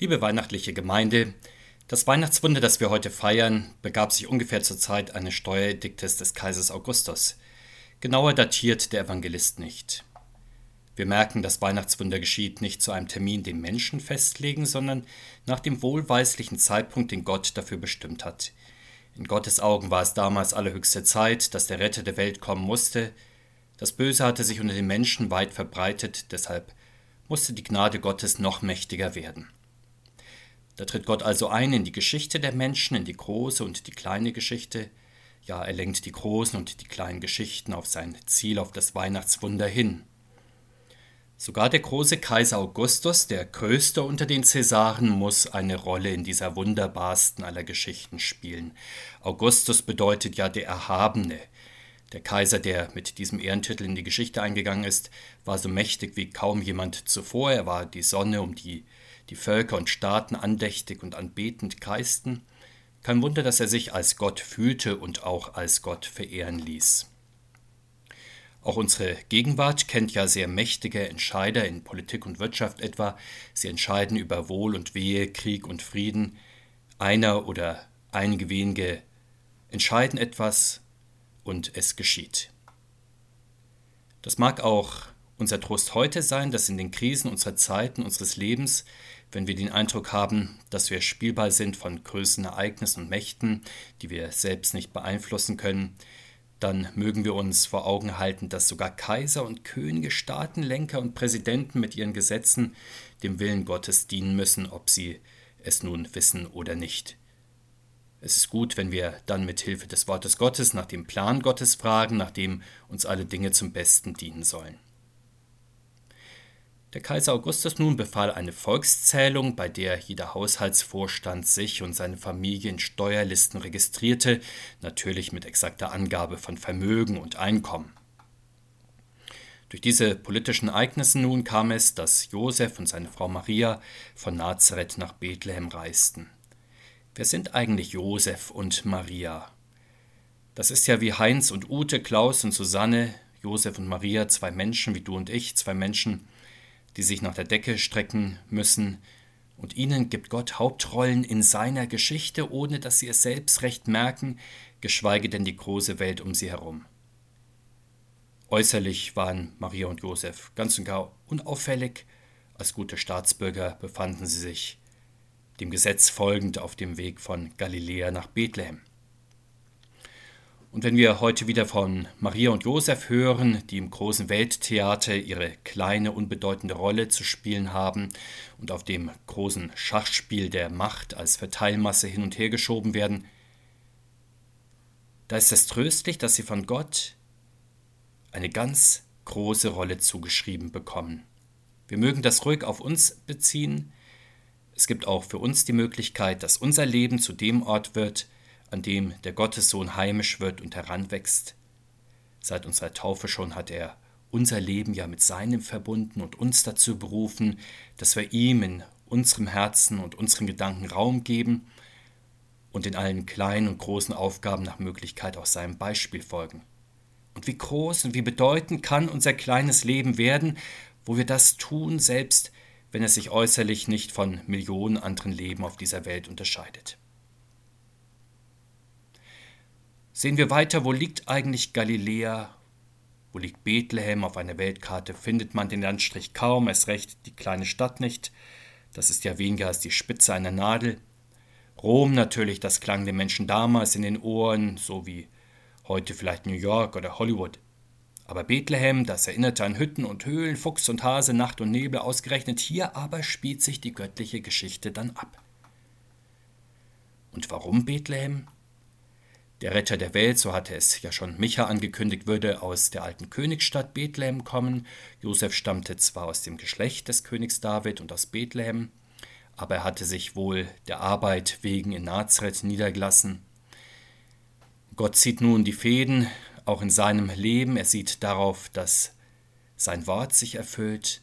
Liebe weihnachtliche Gemeinde, das Weihnachtswunder, das wir heute feiern, begab sich ungefähr zur Zeit eines Steuerediktes des Kaisers Augustus. Genauer datiert der Evangelist nicht. Wir merken, das Weihnachtswunder geschieht nicht zu einem Termin, den Menschen festlegen, sondern nach dem wohlweislichen Zeitpunkt, den Gott dafür bestimmt hat. In Gottes Augen war es damals allerhöchste Zeit, dass der Retter der Welt kommen musste. Das Böse hatte sich unter den Menschen weit verbreitet, deshalb musste die Gnade Gottes noch mächtiger werden. Da tritt Gott also ein in die Geschichte der Menschen, in die große und die kleine Geschichte. Ja, er lenkt die großen und die kleinen Geschichten auf sein Ziel, auf das Weihnachtswunder hin. Sogar der große Kaiser Augustus, der größte unter den Cäsaren, muss eine Rolle in dieser wunderbarsten aller Geschichten spielen. Augustus bedeutet ja der Erhabene. Der Kaiser, der mit diesem Ehrentitel in die Geschichte eingegangen ist, war so mächtig wie kaum jemand zuvor. Er war die Sonne, um die die Völker und Staaten andächtig und anbetend kreisten, kein Wunder, dass er sich als Gott fühlte und auch als Gott verehren ließ. Auch unsere Gegenwart kennt ja sehr mächtige Entscheider in Politik und Wirtschaft etwa. Sie entscheiden über Wohl und Wehe, Krieg und Frieden. Einer oder einige wenige entscheiden etwas und es geschieht. Das mag auch unser Trost heute sein, dass in den Krisen unserer Zeiten, unseres Lebens, wenn wir den Eindruck haben, dass wir spielbar sind von größeren Ereignissen und Mächten, die wir selbst nicht beeinflussen können, dann mögen wir uns vor Augen halten, dass sogar Kaiser und Könige, Staatenlenker und Präsidenten mit ihren Gesetzen dem Willen Gottes dienen müssen, ob sie es nun wissen oder nicht. Es ist gut, wenn wir dann mit Hilfe des Wortes Gottes nach dem Plan Gottes fragen, nach dem uns alle Dinge zum Besten dienen sollen. Der Kaiser Augustus nun befahl eine Volkszählung, bei der jeder Haushaltsvorstand sich und seine Familie in Steuerlisten registrierte, natürlich mit exakter Angabe von Vermögen und Einkommen. Durch diese politischen Ereignisse nun kam es, dass Josef und seine Frau Maria von Nazareth nach Bethlehem reisten. Wer sind eigentlich Josef und Maria? Das ist ja wie Heinz und Ute, Klaus und Susanne, Josef und Maria, zwei Menschen wie du und ich, zwei Menschen, die sich nach der Decke strecken müssen, und ihnen gibt Gott Hauptrollen in seiner Geschichte, ohne dass sie es selbst recht merken, geschweige denn die große Welt um sie herum. Äußerlich waren Maria und Josef ganz und gar unauffällig, als gute Staatsbürger befanden sie sich dem Gesetz folgend auf dem Weg von Galiläa nach Bethlehem. Und wenn wir heute wieder von Maria und Josef hören, die im großen Welttheater ihre kleine, unbedeutende Rolle zu spielen haben und auf dem großen Schachspiel der Macht als Verteilmasse hin und her geschoben werden, da ist es tröstlich, dass sie von Gott eine ganz große Rolle zugeschrieben bekommen. Wir mögen das ruhig auf uns beziehen. Es gibt auch für uns die Möglichkeit, dass unser Leben zu dem Ort wird, an dem der Gottessohn heimisch wird und heranwächst. Seit unserer Taufe schon hat er unser Leben ja mit seinem verbunden und uns dazu berufen, dass wir ihm in unserem Herzen und unseren Gedanken Raum geben und in allen kleinen und großen Aufgaben nach Möglichkeit auch seinem Beispiel folgen. Und wie groß und wie bedeutend kann unser kleines Leben werden, wo wir das tun, selbst wenn es sich äußerlich nicht von Millionen anderen Leben auf dieser Welt unterscheidet. Sehen wir weiter, wo liegt eigentlich Galiläa? Wo liegt Bethlehem auf einer Weltkarte? Findet man den Landstrich kaum, es recht die kleine Stadt nicht. Das ist ja weniger als die Spitze einer Nadel. Rom natürlich, das klang den Menschen damals in den Ohren, so wie heute vielleicht New York oder Hollywood. Aber Bethlehem, das erinnerte an Hütten und Höhlen, Fuchs und Hase, Nacht und Nebel ausgerechnet, hier aber spielt sich die göttliche Geschichte dann ab. Und warum Bethlehem? Der Retter der Welt, so hatte es ja schon Micha angekündigt, würde aus der alten Königsstadt Bethlehem kommen. Josef stammte zwar aus dem Geschlecht des Königs David und aus Bethlehem, aber er hatte sich wohl der Arbeit wegen in Nazareth niedergelassen. Gott zieht nun die Fäden, auch in seinem Leben. Er sieht darauf, dass sein Wort sich erfüllt.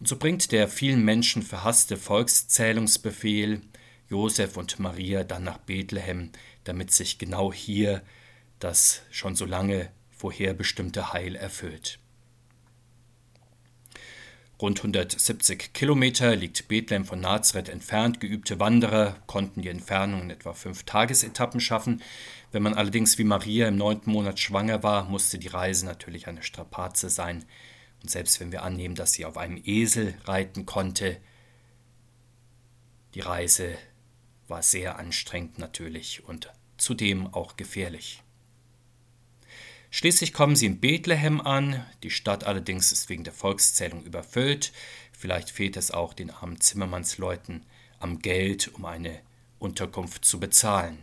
Und so bringt der vielen Menschen verhasste Volkszählungsbefehl Josef und Maria dann nach Bethlehem, damit sich genau hier das schon so lange vorherbestimmte Heil erfüllt. Rund 170 Kilometer liegt Bethlehem von Nazareth entfernt. Geübte Wanderer konnten die Entfernung in etwa fünf Tagesetappen schaffen. Wenn man allerdings wie Maria im neunten Monat schwanger war, musste die Reise natürlich eine Strapaze sein. Und selbst wenn wir annehmen, dass sie auf einem Esel reiten konnte, die Reise war sehr anstrengend natürlich und zudem auch gefährlich. Schließlich kommen sie in Bethlehem an, die Stadt allerdings ist wegen der Volkszählung überfüllt, vielleicht fehlt es auch den armen Zimmermannsleuten am Geld, um eine Unterkunft zu bezahlen.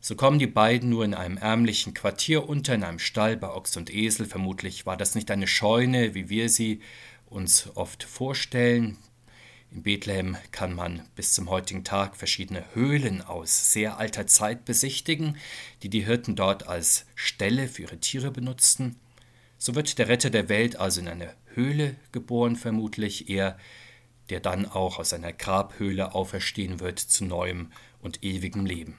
So kommen die beiden nur in einem ärmlichen Quartier unter, in einem Stall bei Ochs und Esel. Vermutlich war das nicht eine Scheune, wie wir sie uns oft vorstellen, in Bethlehem kann man bis zum heutigen Tag verschiedene Höhlen aus sehr alter Zeit besichtigen, die die Hirten dort als Ställe für ihre Tiere benutzten. So wird der Retter der Welt also in eine Höhle geboren, vermutlich er, der dann auch aus einer Grabhöhle auferstehen wird zu neuem und ewigem Leben.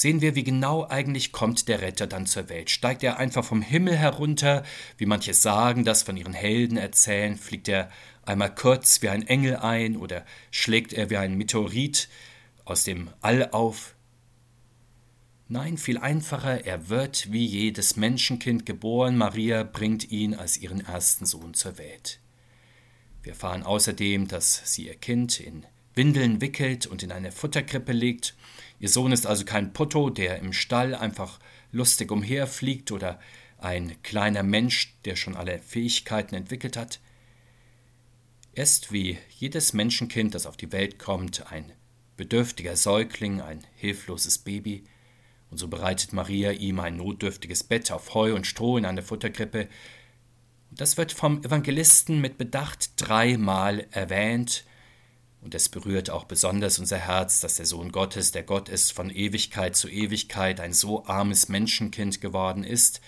Sehen wir, wie genau eigentlich kommt der Retter dann zur Welt. Steigt er einfach vom Himmel herunter, wie manche sagen, das von ihren Helden erzählen, fliegt er einmal kurz wie ein Engel ein oder schlägt er wie ein Meteorit aus dem All auf? Nein, viel einfacher, er wird wie jedes Menschenkind geboren, Maria bringt ihn als ihren ersten Sohn zur Welt. Wir erfahren außerdem, dass sie ihr Kind in Windeln wickelt und in eine Futterkrippe legt. Ihr Sohn ist also kein Putto, der im Stall einfach lustig umherfliegt oder ein kleiner Mensch, der schon alle Fähigkeiten entwickelt hat. Er ist wie jedes Menschenkind, das auf die Welt kommt, ein bedürftiger Säugling, ein hilfloses Baby, und so bereitet Maria ihm ein notdürftiges Bett auf Heu und Stroh in einer Futterkrippe. Das wird vom Evangelisten mit Bedacht dreimal erwähnt, und es berührt auch besonders unser Herz, dass der Sohn Gottes, der Gott ist, von Ewigkeit zu Ewigkeit ein so armes Menschenkind geworden ist,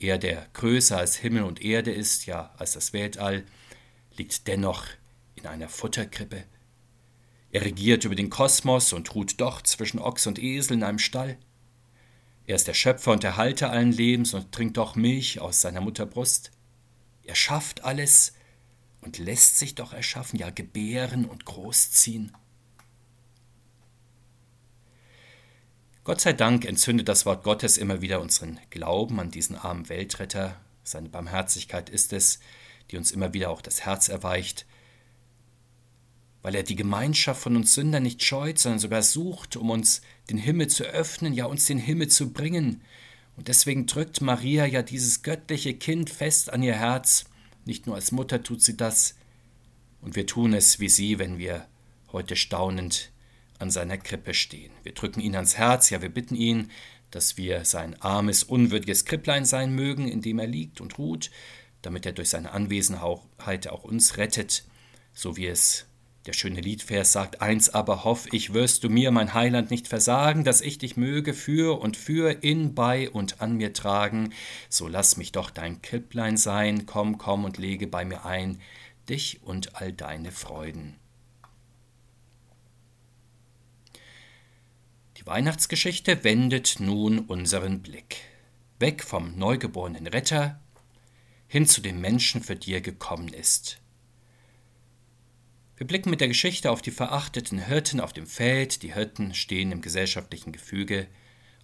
er, der größer als Himmel und Erde ist, ja als das Weltall, liegt dennoch in einer Futterkrippe. Er regiert über den Kosmos und ruht doch zwischen Ochs und Esel in einem Stall. Er ist der Schöpfer und der Halter allen Lebens und trinkt doch Milch aus seiner Mutterbrust. Er schafft alles und lässt sich doch erschaffen, ja gebären und großziehen. Gott sei Dank entzündet das Wort Gottes immer wieder unseren Glauben an diesen armen Weltretter. Seine Barmherzigkeit ist es, die uns immer wieder auch das Herz erweicht, weil er die Gemeinschaft von uns Sündern nicht scheut, sondern sogar sucht, um uns den Himmel zu öffnen, ja uns den Himmel zu bringen. Und deswegen drückt Maria ja dieses göttliche Kind fest an ihr Herz. Nicht nur als Mutter tut sie das, und wir tun es wie sie, wenn wir heute staunend an seiner Krippe stehen. Wir drücken ihn ans Herz, ja wir bitten ihn, dass wir sein armes, unwürdiges Kripplein sein mögen, in dem er liegt und ruht, damit er durch seine Anwesenheit auch uns rettet, so wie es der schöne Liedvers sagt, eins aber hoff ich, wirst du mir, mein Heiland, nicht versagen, dass ich dich möge für und für in, bei und an mir tragen, so lass mich doch dein Kripplein sein, komm, komm und lege bei mir ein, dich und all deine Freuden. Die Weihnachtsgeschichte wendet nun unseren Blick. Weg vom neugeborenen Retter hin zu dem Menschen, für die er gekommen ist. Wir blicken mit der Geschichte auf die verachteten Hirten auf dem Feld. Die Hirten stehen im gesellschaftlichen Gefüge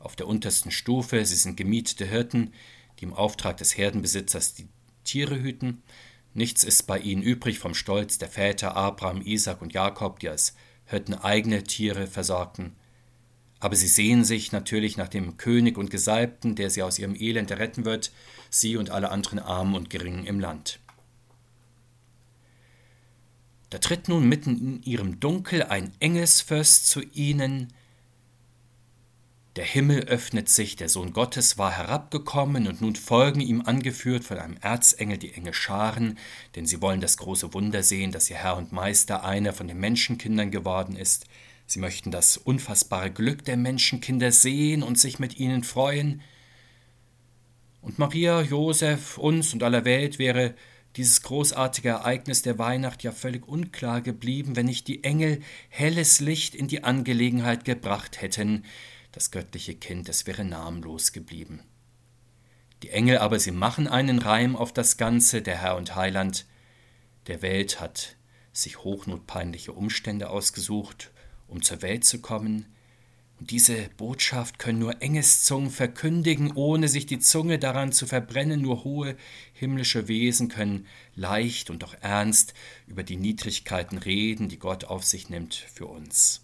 auf der untersten Stufe. Sie sind gemietete Hirten, die im Auftrag des Herdenbesitzers die Tiere hüten. Nichts ist bei ihnen übrig vom Stolz der Väter Abraham, Isaac und Jakob, die als Hirten eigene Tiere versorgten. Aber sie sehen sich natürlich nach dem König und Gesalbten, der sie aus ihrem Elend erretten wird, sie und alle anderen Armen und Geringen im Land. Da tritt nun mitten in ihrem Dunkel ein Engelsfürst zu ihnen. Der Himmel öffnet sich, der Sohn Gottes war herabgekommen, und nun folgen ihm angeführt von einem Erzengel die enge Scharen, denn sie wollen das große Wunder sehen, dass ihr Herr und Meister einer von den Menschenkindern geworden ist. Sie möchten das unfassbare Glück der Menschenkinder sehen und sich mit ihnen freuen. Und Maria, Josef, uns und aller Welt wäre dieses großartige Ereignis der Weihnacht ja völlig unklar geblieben, wenn nicht die Engel helles Licht in die Angelegenheit gebracht hätten. Das göttliche Kind, es wäre namenlos geblieben. Die Engel aber, sie machen einen Reim auf das Ganze, der Herr und Heiland der Welt hat sich hochnotpeinliche Umstände ausgesucht, um zur Welt zu kommen, diese Botschaft können nur Engeszungen verkündigen, ohne sich die Zunge daran zu verbrennen. Nur hohe himmlische Wesen können leicht und doch ernst über die Niedrigkeiten reden, die Gott auf sich nimmt für uns.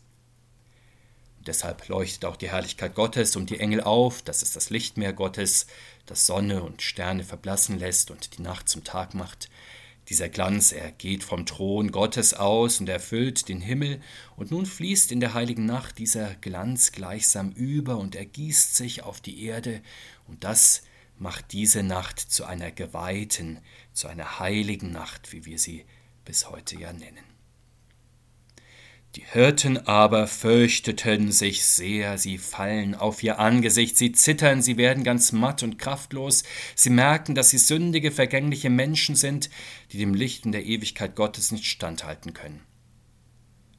Und deshalb leuchtet auch die Herrlichkeit Gottes und die Engel auf, das ist das Lichtmeer Gottes, das Sonne und Sterne verblassen lässt und die Nacht zum Tag macht. Dieser Glanz, er geht vom Thron Gottes aus und erfüllt den Himmel, und nun fließt in der heiligen Nacht dieser Glanz gleichsam über und ergießt sich auf die Erde, und das macht diese Nacht zu einer geweihten, zu einer heiligen Nacht, wie wir sie bis heute ja nennen. Die Hirten aber fürchteten sich sehr, sie fallen auf ihr Angesicht, sie zittern, sie werden ganz matt und kraftlos, sie merken, dass sie sündige, vergängliche Menschen sind, die dem Licht und der Ewigkeit Gottes nicht standhalten können.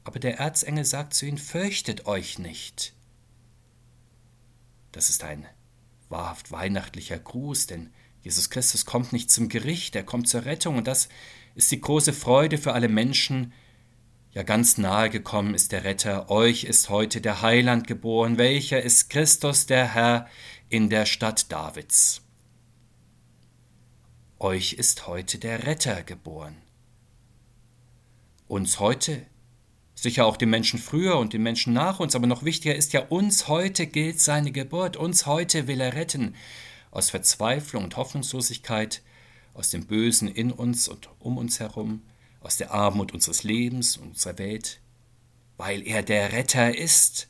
Aber der Erzengel sagt zu ihnen, fürchtet euch nicht. Das ist ein wahrhaft weihnachtlicher Gruß, denn Jesus Christus kommt nicht zum Gericht, er kommt zur Rettung, und das ist die große Freude für alle Menschen, ja, ganz nahe gekommen ist der Retter, euch ist heute der Heiland geboren, welcher ist Christus der Herr in der Stadt Davids. Euch ist heute der Retter geboren. Uns heute, sicher auch den Menschen früher und den Menschen nach uns, aber noch wichtiger ist ja, uns heute gilt seine Geburt, uns heute will er retten, aus Verzweiflung und Hoffnungslosigkeit, aus dem Bösen in uns und um uns herum, aus der Armut unseres Lebens und unserer Welt, weil er der Retter ist.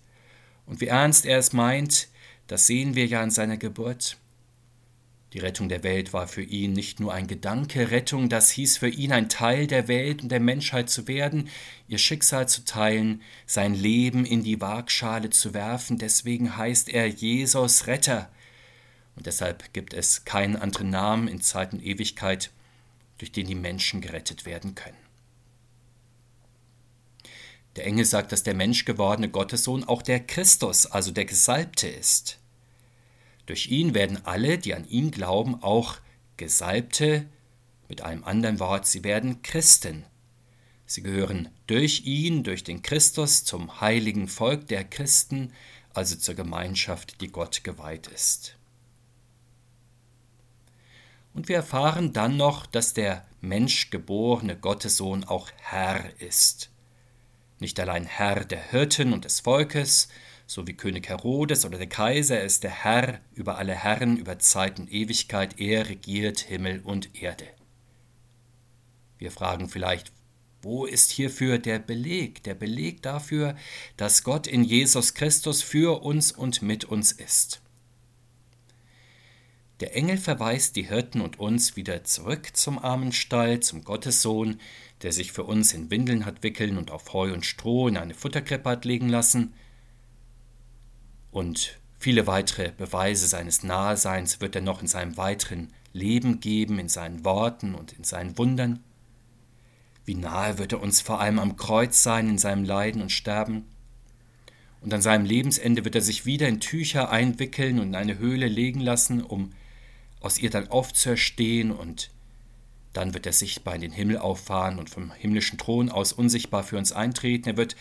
Und wie ernst er es meint, das sehen wir ja an seiner Geburt. Die Rettung der Welt war für ihn nicht nur ein Gedanke, Rettung, das hieß für ihn ein Teil der Welt und der Menschheit zu werden, ihr Schicksal zu teilen, sein Leben in die Waagschale zu werfen, deswegen heißt er Jesus Retter. Und deshalb gibt es keinen anderen Namen in Zeit und Ewigkeit, durch den die Menschen gerettet werden können. Der Engel sagt, dass der menschgewordene Gottessohn auch der Christus, also der Gesalbte ist. Durch ihn werden alle, die an ihn glauben, auch Gesalbte, mit einem anderen Wort, sie werden Christen. Sie gehören durch ihn, durch den Christus, zum heiligen Volk der Christen, also zur Gemeinschaft, die Gott geweiht ist. Und wir erfahren dann noch, dass der menschgeborene Gottessohn auch Herr ist. Nicht allein Herr der Hirten und des Volkes, so wie König Herodes oder der Kaiser, er ist der Herr über alle Herren, über Zeit und Ewigkeit, er regiert Himmel und Erde. Wir fragen vielleicht, wo ist hierfür der Beleg, der Beleg dafür, dass Gott in Jesus Christus für uns und mit uns ist? Der Engel verweist die Hirten und uns wieder zurück zum armen Stall, zum Gottessohn, der sich für uns in Windeln hat wickeln und auf Heu und Stroh in eine Futterkrippe hat legen lassen. Und viele weitere Beweise seines Naheseins wird er noch in seinem weiteren Leben geben, in seinen Worten und in seinen Wundern. Wie nahe wird er uns vor allem am Kreuz sein, in seinem Leiden und Sterben. Und an seinem Lebensende wird er sich wieder in Tücher einwickeln und in eine Höhle legen lassen, um aus ihr dann aufzuerstehen und dann wird er sichtbar in den Himmel auffahren und vom himmlischen Thron aus unsichtbar für uns eintreten. Er wird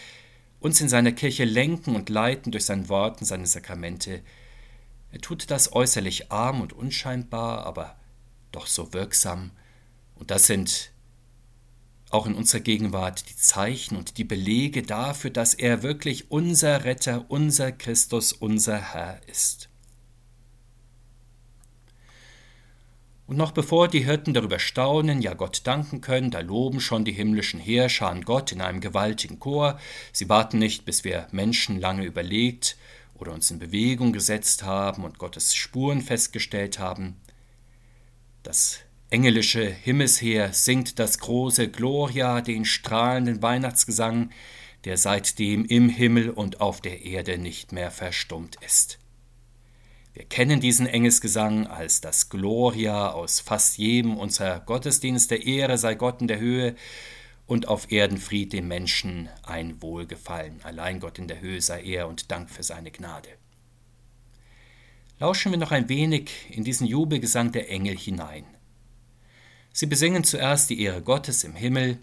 uns in seiner Kirche lenken und leiten durch sein Wort und seine Sakramente. Er tut das äußerlich arm und unscheinbar, aber doch so wirksam. Und das sind auch in unserer Gegenwart die Zeichen und die Belege dafür, dass er wirklich unser Retter, unser Christus, unser Herr ist. Und noch bevor die Hirten darüber staunen, ja Gott danken können, da loben schon die himmlischen Heerschar an Gott in einem gewaltigen Chor. Sie warten nicht, bis wir Menschen lange überlegt oder uns in Bewegung gesetzt haben und Gottes Spuren festgestellt haben. Das engelische Himmelsheer singt das große Gloria, den strahlenden Weihnachtsgesang, der seitdem im Himmel und auf der Erde nicht mehr verstummt ist. Wir kennen diesen Engelsgesang als das Gloria aus fast jedem unserer Gottesdienste. Ehre sei Gott in der Höhe und auf Erden Fried dem Menschen ein Wohlgefallen. Allein Gott in der Höhe sei Ehr und Dank für seine Gnade. Lauschen wir noch ein wenig in diesen Jubelgesang der Engel hinein. Sie besingen zuerst die Ehre Gottes im Himmel,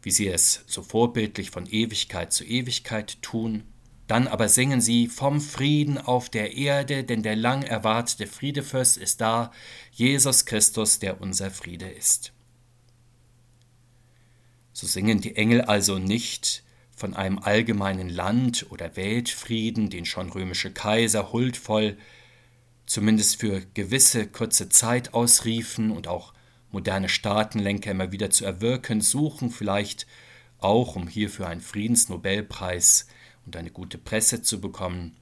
wie sie es so vorbildlich von Ewigkeit zu Ewigkeit tun, dann aber singen sie vom Frieden auf der Erde, denn der lang erwartete Friedefürst ist da, Jesus Christus, der unser Friede ist. So singen die Engel also nicht von einem allgemeinen Land- oder Weltfrieden, den schon römische Kaiser huldvoll zumindest für gewisse kurze Zeit ausriefen und auch moderne Staatenlenker immer wieder zu erwirken suchen, vielleicht auch um hierfür einen Friedensnobelpreis und eine gute Presse zu bekommen.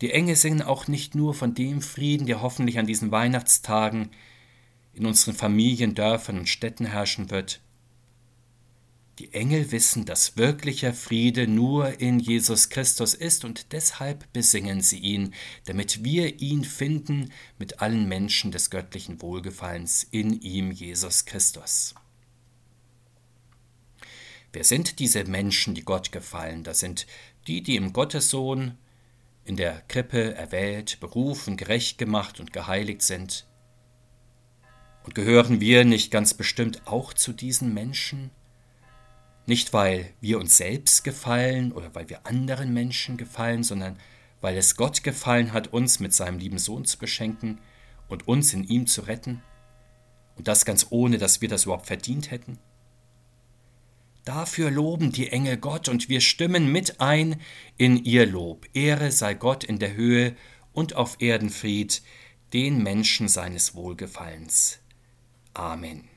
Die Engel singen auch nicht nur von dem Frieden, der hoffentlich an diesen Weihnachtstagen in unseren Familien, Dörfern und Städten herrschen wird. Die Engel wissen, dass wirklicher Friede nur in Jesus Christus ist und deshalb besingen sie ihn, damit wir ihn finden mit allen Menschen des göttlichen Wohlgefallens in ihm Jesus Christus. Wer sind diese Menschen, die Gott gefallen? Das sind die, die im Gottessohn in der Krippe erwählt, berufen, gerecht gemacht und geheiligt sind. Und gehören wir nicht ganz bestimmt auch zu diesen Menschen? Nicht weil wir uns selbst gefallen oder weil wir anderen Menschen gefallen, sondern weil es Gott gefallen hat, uns mit seinem lieben Sohn zu beschenken und uns in ihm zu retten? Und das ganz ohne, dass wir das überhaupt verdient hätten? Dafür loben die Engel Gott und wir stimmen mit ein in ihr Lob. Ehre sei Gott in der Höhe und auf Erden Fried, den Menschen seines Wohlgefallens. Amen.